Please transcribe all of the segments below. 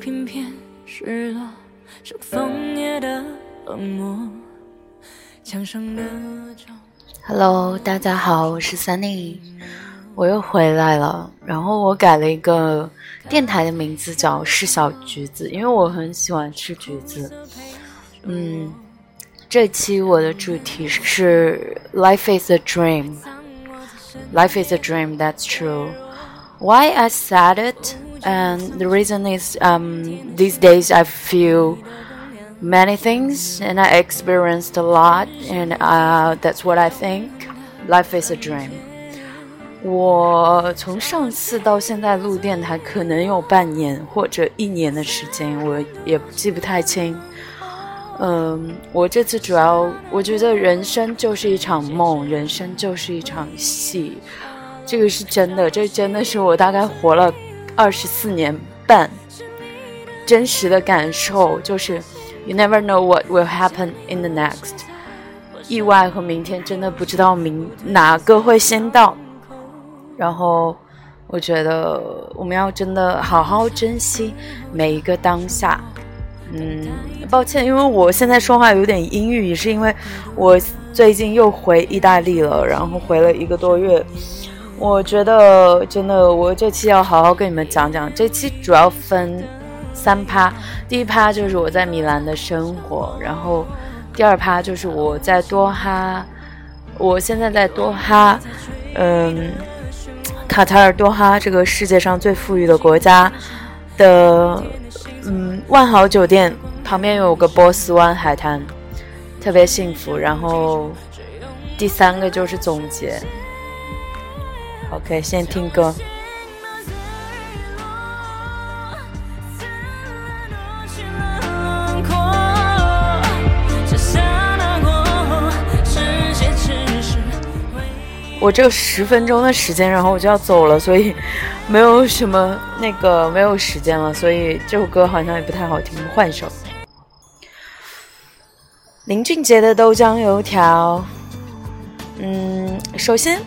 偏偏失落，像枫叶的冷漠。墙上的照。Hello，大家好，我是 Sunny，我又回来了。然后我改了一个电台的名字，叫“是小橘子”，因为我很喜欢吃橘子。嗯，这期我的主题是 “Life is a dream”。Life is a dream, that's true. Why I said it, and the reason is um, these days I feel many things and I experienced a lot, and uh, that's what I think. Life is a dream. 我从上次到现在录电台，可能有半年或者一年的时间，我也记不太清。嗯，我这次主要，我觉得人生就是一场梦，人生就是一场戏，这个是真的，这真的是我大概活了 二十四年半真实的感受，就是 you never know what will happen in the next，意外和明天真的不知道明哪个会先到，然后我觉得我们要真的好好珍惜每一个当下。嗯，抱歉，因为我现在说话有点阴郁，也是因为我最近又回意大利了，然后回了一个多月。我觉得真的，我这期要好好跟你们讲讲。这期主要分三趴，第一趴就是我在米兰的生活，然后第二趴就是我在多哈，我现在在多哈，嗯，卡塔尔多哈这个世界上最富裕的国家的。嗯，万豪酒店旁边有个波斯湾海滩，特别幸福。然后第三个就是总结。OK，先听歌。我只有十分钟的时间，然后我就要走了，所以没有什么那个没有时间了，所以这首歌好像也不太好听，换一首。林俊杰的豆浆油条。嗯，首先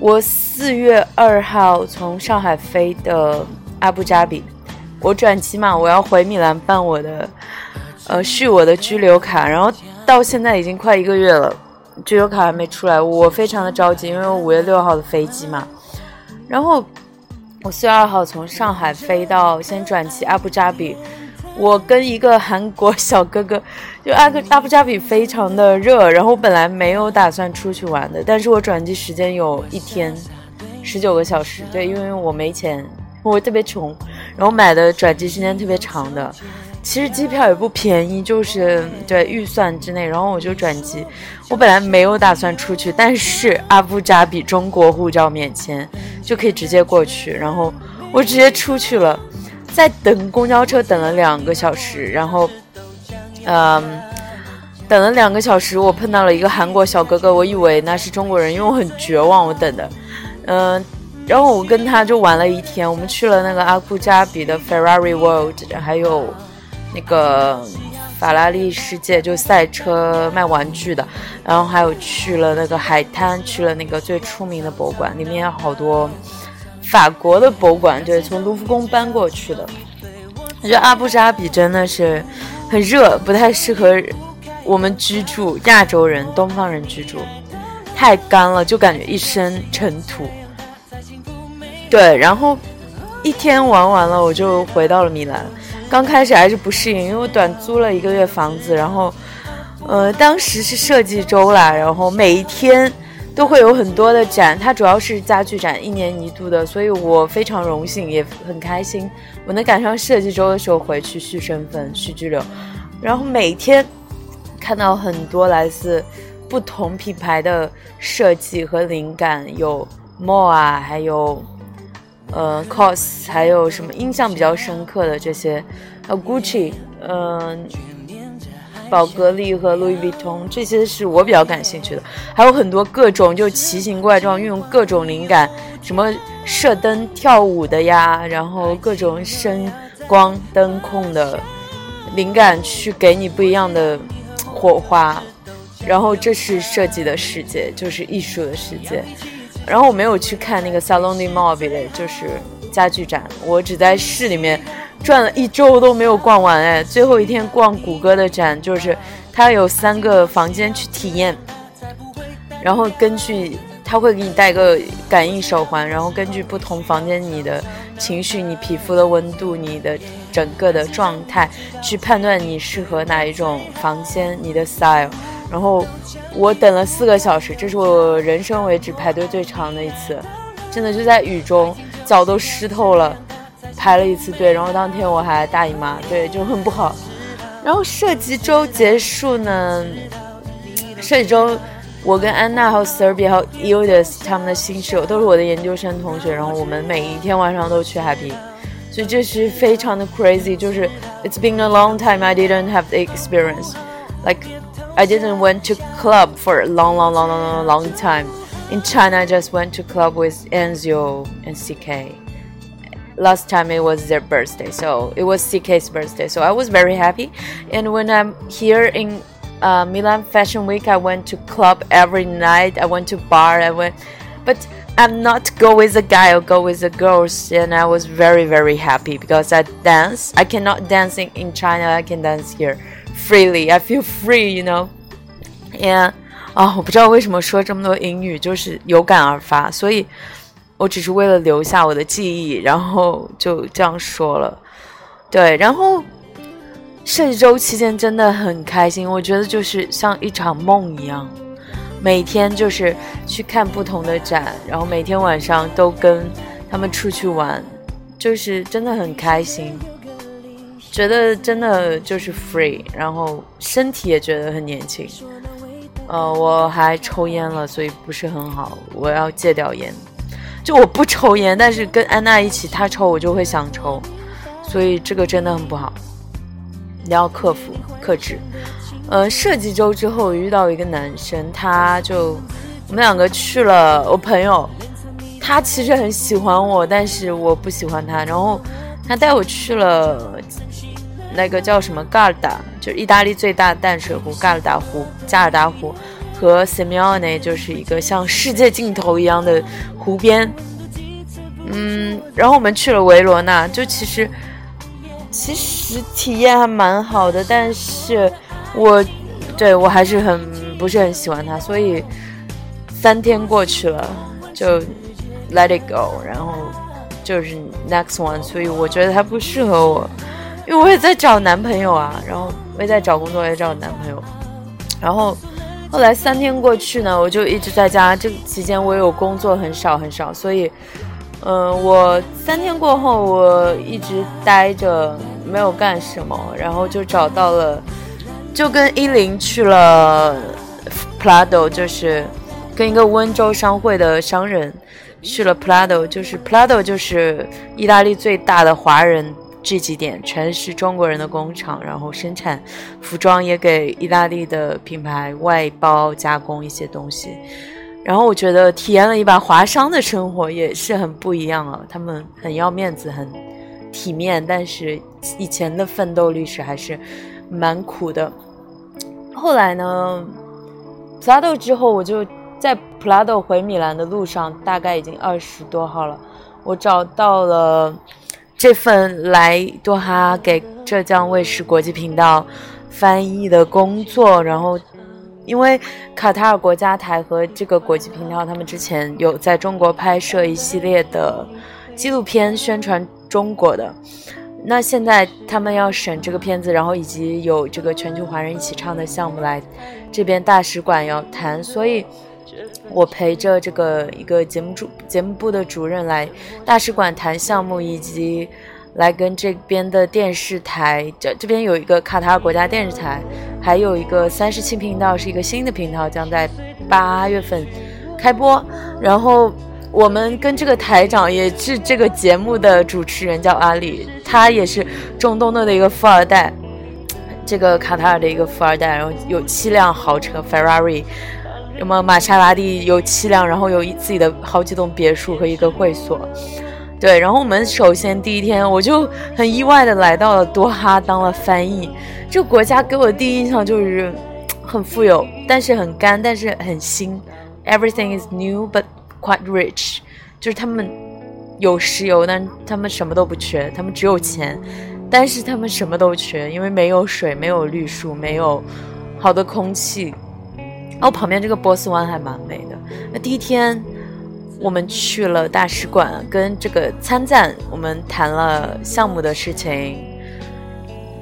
我四月二号从上海飞的阿布扎比，我转机嘛，我要回米兰办我的呃续我的居留卡，然后到现在已经快一个月了。居留卡还没出来，我非常的着急，因为我五月六号的飞机嘛。然后我四月二号从上海飞到，先转机阿布扎比。我跟一个韩国小哥哥，就阿个阿布扎比非常的热，然后我本来没有打算出去玩的，但是我转机时间有一天，十九个小时，对，因为我没钱，我特别穷，然后买的转机时间特别长的。其实机票也不便宜，就是对预算之内，然后我就转机。我本来没有打算出去，但是阿布扎比中国护照免签，就可以直接过去。然后我直接出去了，在等公交车等了两个小时，然后，嗯，等了两个小时，我碰到了一个韩国小哥哥，我以为那是中国人，因为我很绝望，我等的，嗯，然后我跟他就玩了一天，我们去了那个阿布扎比的 Ferrari World，还有。那个法拉利世界就赛车卖玩具的，然后还有去了那个海滩，去了那个最出名的博物馆，里面有好多法国的博物馆，对，从卢浮宫搬过去的。我觉得阿布扎比真的是很热，不太适合我们居住，亚洲人、东方人居住，太干了，就感觉一身尘土。对，然后一天玩完了，我就回到了米兰。刚开始还是不适应，因为我短租了一个月房子，然后，呃，当时是设计周啦，然后每一天都会有很多的展，它主要是家具展，一年一度的，所以我非常荣幸，也很开心，我能赶上设计周的时候回去续身份、续居留，然后每天看到很多来自不同品牌的设计和灵感，有 More 啊，还有。呃，cos 还有什么印象比较深刻的这些，呃，Gucci，嗯，宝格丽和 Louis Vuitton 这些是我比较感兴趣的，还有很多各种就奇形怪状，运用各种灵感，什么射灯跳舞的呀，然后各种声光灯控的灵感去给你不一样的火花，然后这是设计的世界，就是艺术的世界。然后我没有去看那个 Salon de Mobile，就是家具展。我只在市里面转了一周都没有逛完哎，最后一天逛谷歌的展，就是它有三个房间去体验，然后根据他会给你戴个感应手环，然后根据不同房间你的情绪、你皮肤的温度、你的整个的状态去判断你适合哪一种房间，你的 style。然后我等了四个小时，这是我人生为止排队最长的一次，真的就在雨中，脚都湿透了，排了一次队。然后当天我还大姨妈，对，就很不好。然后设计周结束呢，设计周我跟安娜还有 Serbia 还有 Eudis 他们的新室友都是我的研究生同学，然后我们每一天晚上都去 Happy，所以这是非常的 crazy，就是 It's been a long time I didn't have the experience like。I didn't went to club for a long, long, long, long, long time. In China, I just went to club with Enzo and CK. Last time it was their birthday, so it was CK's birthday. So I was very happy. And when I'm here in uh, Milan Fashion Week, I went to club every night. I went to bar. I went, but I'm not go with a guy or go with the girls. And I was very very happy because I dance. I cannot dance in, in China. I can dance here freely. I feel free, you know. And 啊，我不知道为什么说这么多英语，就是有感而发，所以 我只是为了留下我的记忆，然后就这样说了。对，然后设计周期间真的很开心，我觉得就是像一场梦一样，每天就是去看不同的展，然后每天晚上都跟他们出去玩，就是真的很开心。觉得真的就是 free，然后身体也觉得很年轻。呃，我还抽烟了，所以不是很好，我要戒掉烟。就我不抽烟，但是跟安娜一起，她抽我就会想抽，所以这个真的很不好。你要克服克制。呃，设计周之后遇到一个男生，他就我们两个去了，我朋友，他其实很喜欢我，但是我不喜欢他，然后他带我去了。那个叫什么 g a r d a 就是意大利最大的淡水湖 g a r d a 湖，加尔达湖和 Semione 就是一个像世界尽头一样的湖边。嗯，然后我们去了维罗纳，就其实其实体验还蛮好的，但是我对我还是很不是很喜欢它，所以三天过去了就 Let it go，然后就是 Next one，所以我觉得它不适合我。因为我也在找男朋友啊，然后我也在找工作，也找男朋友。然后后来三天过去呢，我就一直在家。这个期间我有工作很少很少，所以，嗯，我三天过后我一直待着没有干什么，然后就找到了，就跟依林去了 Prado，就是跟一个温州商会的商人去了 Prado，就是 Prado 就是意大利最大的华人。聚集点全是中国人的工厂，然后生产服装，也给意大利的品牌外包加工一些东西。然后我觉得体验了一把华商的生活也是很不一样啊，他们很要面子，很体面，但是以前的奋斗历史还是蛮苦的。后来呢普拉多之后，我就在普拉多回米兰的路上，大概已经二十多号了，我找到了。这份来多哈给浙江卫视国际频道翻译的工作，然后因为卡塔尔国家台和这个国际频道，他们之前有在中国拍摄一系列的纪录片宣传中国的，那现在他们要审这个片子，然后以及有这个全球华人一起唱的项目来这边大使馆要谈，所以。我陪着这个一个节目主节目部的主任来大使馆谈项目，以及来跟这边的电视台，这这边有一个卡塔尔国家电视台，还有一个三十七频道是一个新的频道，将在八月份开播。然后我们跟这个台长也是这个节目的主持人，叫阿里，他也是中东的一个富二代，这个卡塔尔的一个富二代，然后有七辆豪车，Ferrari。什么玛莎拉蒂有七辆，然后有一自己的好几栋别墅和一个会所，对。然后我们首先第一天我就很意外的来到了多哈当了翻译。这个国家给我的第一印象就是很富有，但是很干，但是很新。Everything is new but quite rich，就是他们有石油，但他们什么都不缺，他们只有钱，但是他们什么都缺，因为没有水，没有绿树，没有好的空气。然后旁边这个波斯湾还蛮美的。那第一天我们去了大使馆，跟这个参赞，我们谈了项目的事情。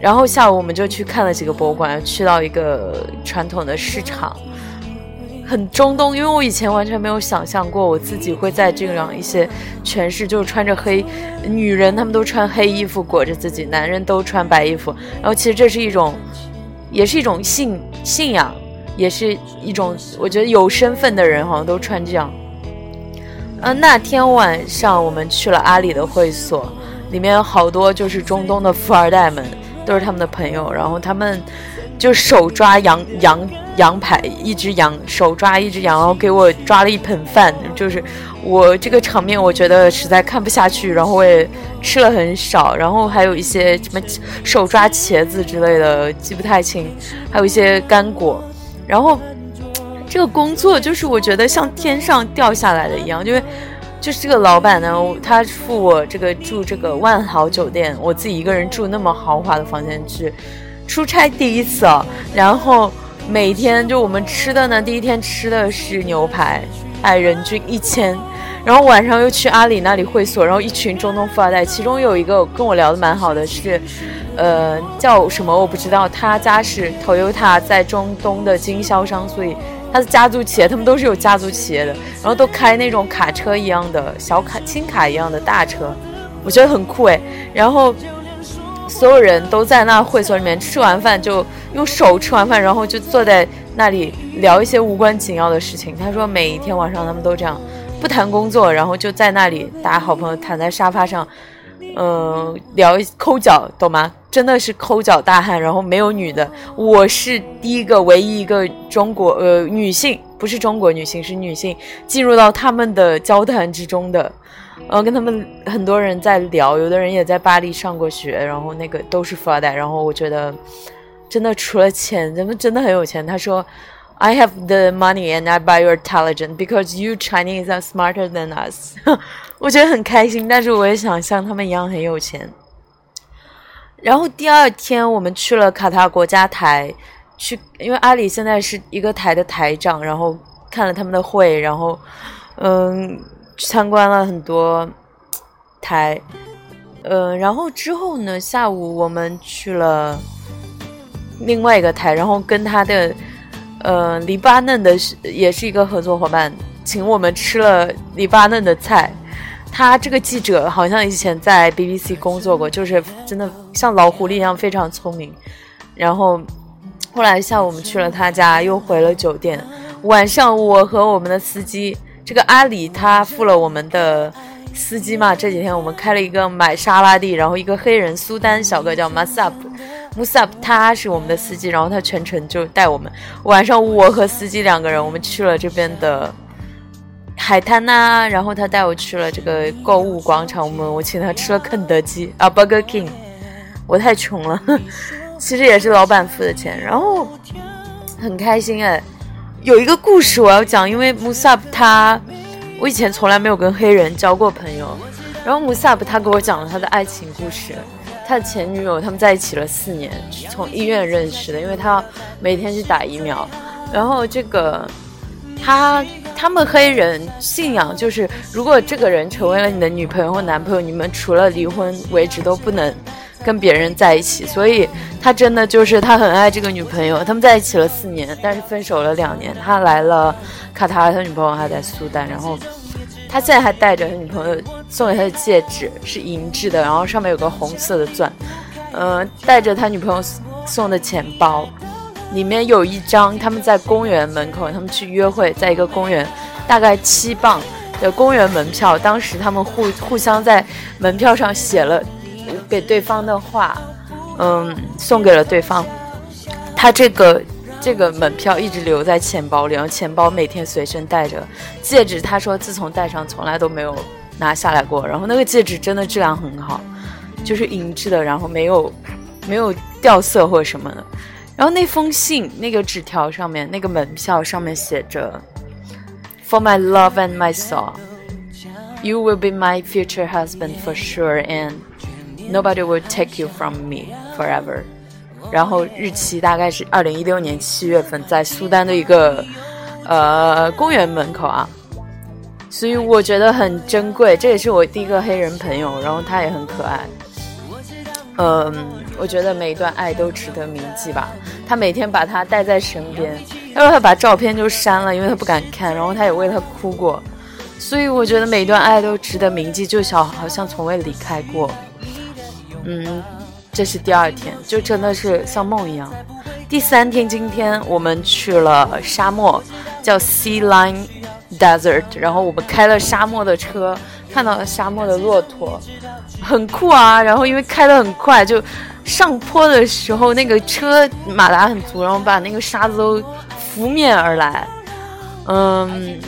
然后下午我们就去看了几个博物馆，去到一个传统的市场，很中东，因为我以前完全没有想象过我自己会在这样一些全是，就是穿着黑，女人她们都穿黑衣服裹着自己，男人都穿白衣服。然后其实这是一种，也是一种信信仰，也是一种我觉得有身份的人好像都穿这样。嗯，那天晚上我们去了阿里的会所，里面有好多就是中东的富二代们。都是他们的朋友，然后他们就手抓羊羊羊排，一只羊手抓一只羊，然后给我抓了一盆饭，就是我这个场面，我觉得实在看不下去，然后我也吃了很少，然后还有一些什么手抓茄子之类的，记不太清，还有一些干果，然后这个工作就是我觉得像天上掉下来的一样，因为。就是这个老板呢，他付我这个住这个万豪酒店，我自己一个人住那么豪华的房间去出差第一次啊。然后每天就我们吃的呢，第一天吃的是牛排，哎，人均一千。然后晚上又去阿里那里会所，然后一群中东富二代，其中有一个跟我聊的蛮好的，是呃叫什么我不知道，他家是 Toyota 在中东的经销商，所以。他是家族企业，他们都是有家族企业的，然后都开那种卡车一样的小卡、轻卡一样的大车，我觉得很酷哎。然后所有人都在那会所里面吃完饭，就用手吃完饭，然后就坐在那里聊一些无关紧要的事情。他说每一天晚上他们都这样，不谈工作，然后就在那里打好朋友，躺在沙发上。嗯，聊抠脚，懂吗？真的是抠脚大汉，然后没有女的，我是第一个、唯一一个中国呃女性，不是中国女性，是女性进入到他们的交谈之中的。然后跟他们很多人在聊，有的人也在巴黎上过学，然后那个都是富二代。然后我觉得，真的除了钱，人们真的很有钱。他说。I have the money and I buy your intelligence because you Chinese are smarter than us。我觉得很开心，但是我也想像他们一样很有钱。然后第二天我们去了卡塔国家台，去因为阿里现在是一个台的台长，然后看了他们的会，然后嗯参观了很多台，呃，然后之后呢，下午我们去了另外一个台，然后跟他的。呃，黎巴嫩的也是一个合作伙伴，请我们吃了黎巴嫩的菜。他这个记者好像以前在 BBC 工作过，就是真的像老狐狸一样非常聪明。然后后来下午我们去了他家，又回了酒店。晚上我和我们的司机，这个阿里他付了我们的司机嘛。这几天我们开了一个买沙拉地，然后一个黑人苏丹小哥叫萨他是我们的司机，然后他全程就带我们。晚上我和司机两个人，我们去了这边的海滩呐，然后他带我去了这个购物广场。我们我请他吃了肯德基啊，Burger King。我太穷了，其实也是老板付的钱，然后很开心哎。有一个故事我要讲，因为穆萨他，我以前从来没有跟黑人交过朋友，然后穆萨他给我讲了他的爱情故事。他的前女友，他们在一起了四年，从医院认识的，因为他每天去打疫苗。然后这个他他们黑人信仰就是，如果这个人成为了你的女朋友或男朋友，你们除了离婚为止都不能跟别人在一起。所以他真的就是他很爱这个女朋友，他们在一起了四年，但是分手了两年。他来了卡塔尔，他女朋友还在苏丹，然后。他现在还带着他女朋友送给他的戒指是银质的，然后上面有个红色的钻。嗯，带着他女朋友送的钱包，里面有一张他们在公园门口，他们去约会，在一个公园，大概七磅的公园门票。当时他们互互相在门票上写了给对方的话，嗯，送给了对方。他这个。这个门票一直留在钱包里，然后钱包每天随身带着。戒指，他说自从戴上，从来都没有拿下来过。然后那个戒指真的质量很好，就是银质的，然后没有没有掉色或者什么的。然后那封信，那个纸条上面，那个门票上面写着 “For my love and my soul”，You will be my future husband for sure, and nobody will take you from me forever。然后日期大概是二零一六年七月份，在苏丹的一个呃公园门口啊。所以我觉得很珍贵，这也是我第一个黑人朋友，然后他也很可爱。嗯，我觉得每一段爱都值得铭记吧。他每天把他带在身边，他说他把照片就删了，因为他不敢看，然后他也为他哭过。所以我觉得每一段爱都值得铭记，就小好像从未离开过。嗯，这是第二天，就真的是像梦一样。第三天，今天我们去了沙漠，叫 Sea Line Desert，然后我们开了沙漠的车，看到了沙漠的骆驼，很酷啊。然后因为开得很快，就上坡的时候那个车马达很足，然后把那个沙子都拂面而来。嗯。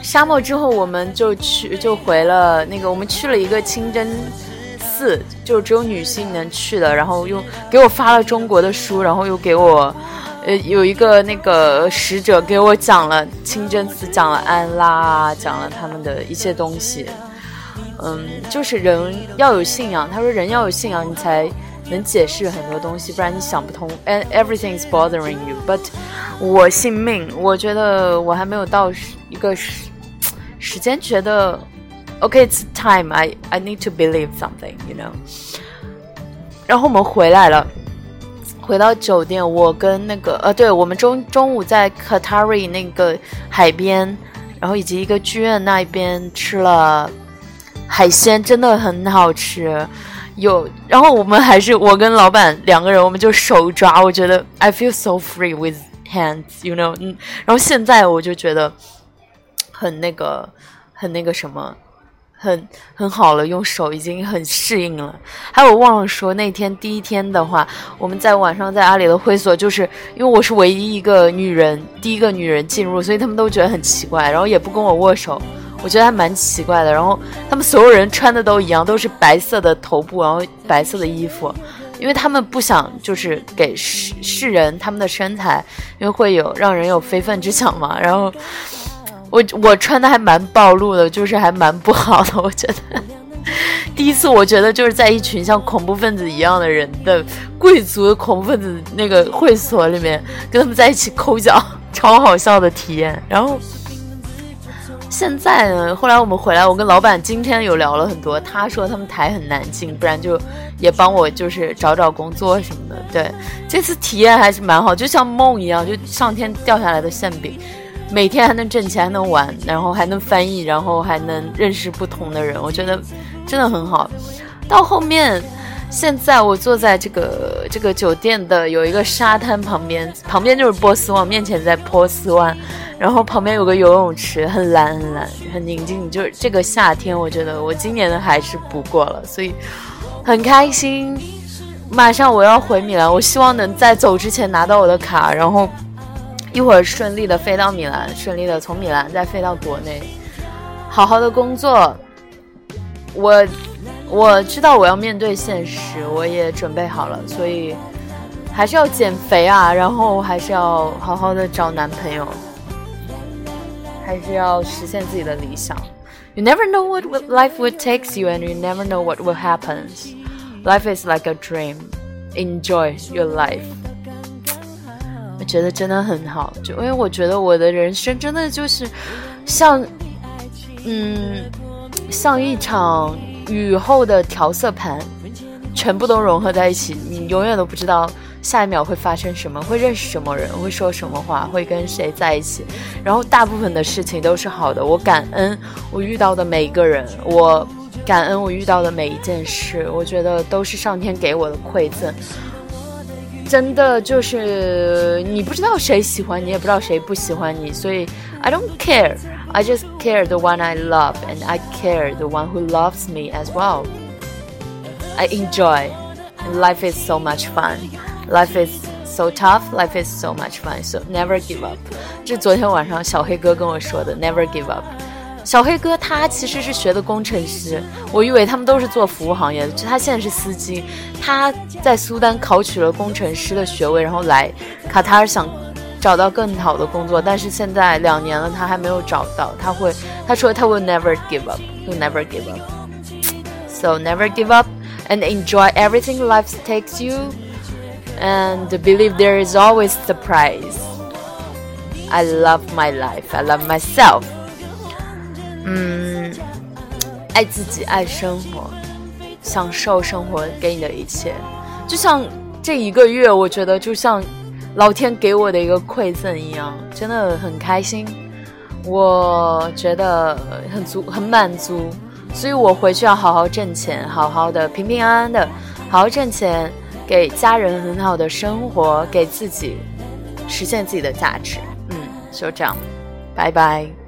沙漠之后，我们就去就回了那个，我们去了一个清真寺，就只有女性能去的。然后又给我发了中国的书，然后又给我，呃，有一个那个使者给我讲了清真寺，讲了安拉，讲了他们的一些东西。嗯，就是人要有信仰。他说人要有信仰，你才能解释很多东西，不然你想不通。And everything is bothering you, but 我信命，我觉得我还没有到一个时。时间觉得，OK，it's time. I I need to believe something, you know. 然后我们回来了，回到酒店，我跟那个呃，对我们中中午在 Qatari 那个海边，然后以及一个剧院那边吃了海鲜，真的很好吃。有，然后我们还是我跟老板两个人，我们就手抓，我觉得 I feel so free with hands, you know. 嗯，然后现在我就觉得。很那个，很那个什么，很很好了，用手已经很适应了。还有我忘了说，那天第一天的话，我们在晚上在阿里的会所，就是因为我是唯一一个女人，第一个女人进入，所以他们都觉得很奇怪，然后也不跟我握手，我觉得还蛮奇怪的。然后他们所有人穿的都一样，都是白色的头部，然后白色的衣服，因为他们不想就是给世世人他们的身材，因为会有让人有非分之想嘛，然后。我 我穿的还蛮暴露的，就是还蛮不好的。我觉得第一次，我觉得就是在一群像恐怖分子一样的人的贵族的恐怖分子那个会所里面，跟他们在一起抠脚，超好笑的体验。然后现在呢，后来我们回来，我跟老板今天有聊了很多。他说他们台很难进，不然就也帮我就是找找工作什么的。对，这次体验还是蛮好，就像梦一样，就上天掉下来的馅饼。每天还能挣钱，还能玩，然后还能翻译，然后还能认识不同的人，我觉得真的很好。到后面，现在我坐在这个这个酒店的有一个沙滩旁边，旁边就是波斯湾，面前在波斯湾，然后旁边有个游泳池，很蓝很蓝，很宁静。就是这个夏天，我觉得我今年的还是不过了，所以很开心。马上我要回米兰，我希望能在走之前拿到我的卡，然后。一会儿顺利的飞到米兰，顺利的从米兰再飞到国内，好好的工作。我我知道我要面对现实，我也准备好了，所以还是要减肥啊，然后还是要好好的找男朋友，还是要实现自己的理想。You never know what life will takes you, and you never know what will happen. Life is like a dream. Enjoy your life. 我觉得真的很好，就因为我觉得我的人生真的就是像，嗯，像一场雨后的调色盘，全部都融合在一起，你永远都不知道下一秒会发生什么，会认识什么人，会说什么话，会跟谁在一起。然后大部分的事情都是好的，我感恩我遇到的每一个人，我感恩我遇到的每一件事，我觉得都是上天给我的馈赠。真的就是你不知道谁喜欢你，也不知道谁不喜欢你，所以 I don't care. I just care the one I love, and I care the one who loves me as well. I enjoy. Life is so much fun. Life is so tough. Life is so much fun. So never give up. 这昨天晚上小黑哥跟我说的，Never give up. 小黑哥他其实是学的工程师，我以为他们都是做服务行业的，他现在是司机。他在苏丹考取了工程师的学位，然后来卡塔尔想 找到更好的工作，但是现在两年了，他还没有找到。他会他说他会 never give up， you'll never give up. So never give up and enjoy everything life takes you and believe there is always the prize. I love my life. I love myself. 嗯，爱自己，爱生活，享受生活给你的一切。就像这一个月，我觉得就像 老天给我的一个馈赠一样，真的很开心。我觉得很足，很满足。所以我回去要好好挣钱，好好的平平安安的，好好挣钱，给家人很好的生活，给自己实现自己的价值。嗯，就这样，拜拜。